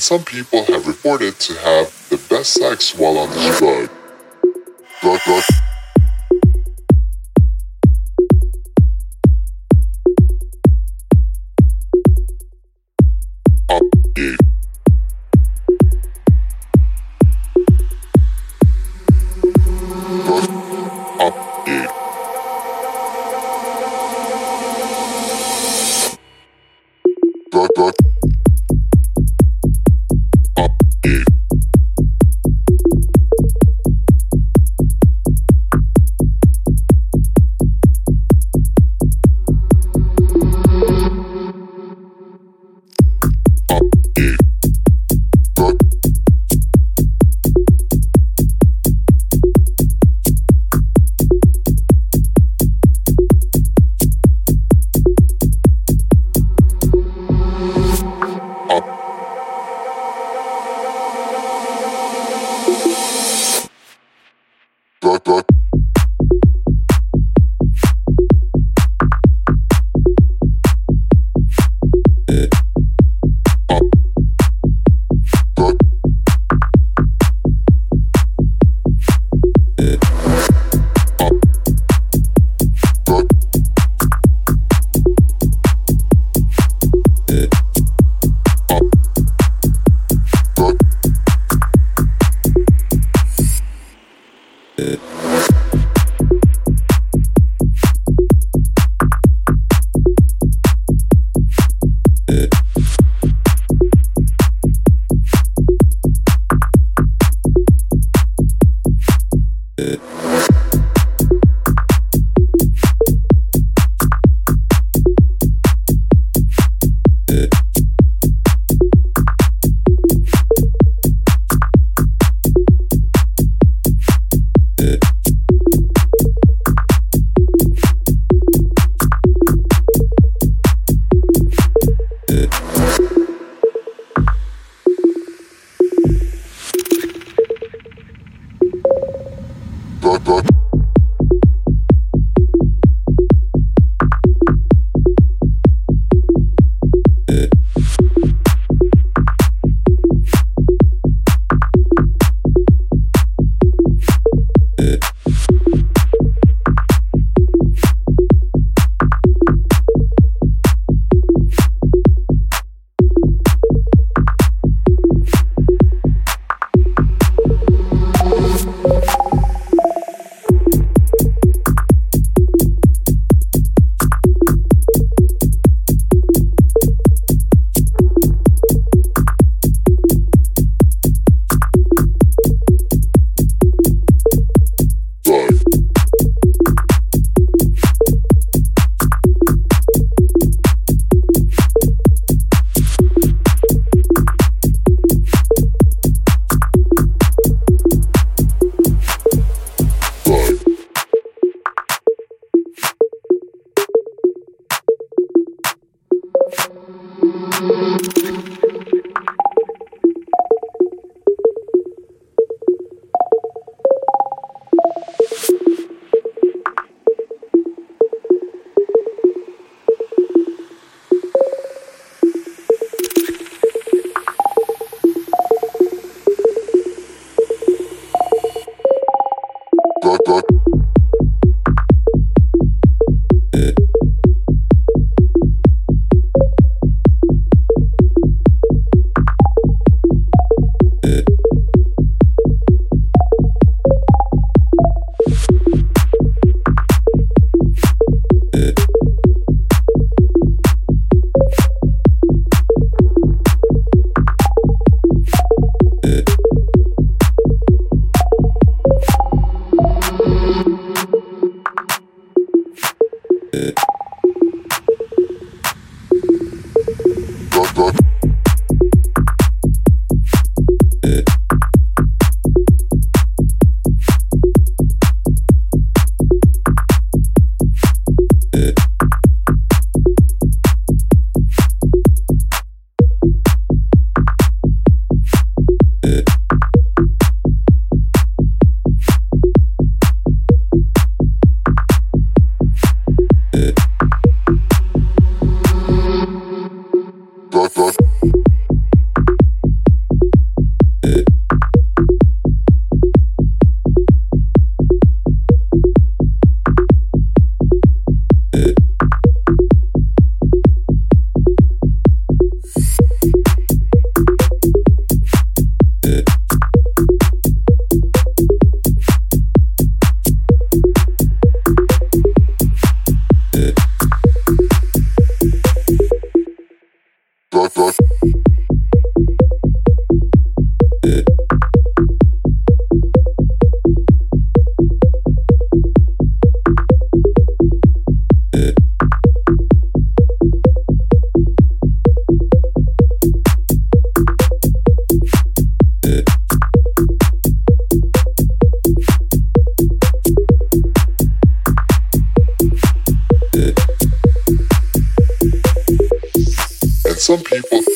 and some people have reported to have the best sex while on this drug. Drug, drug. Drug, got it. Some people.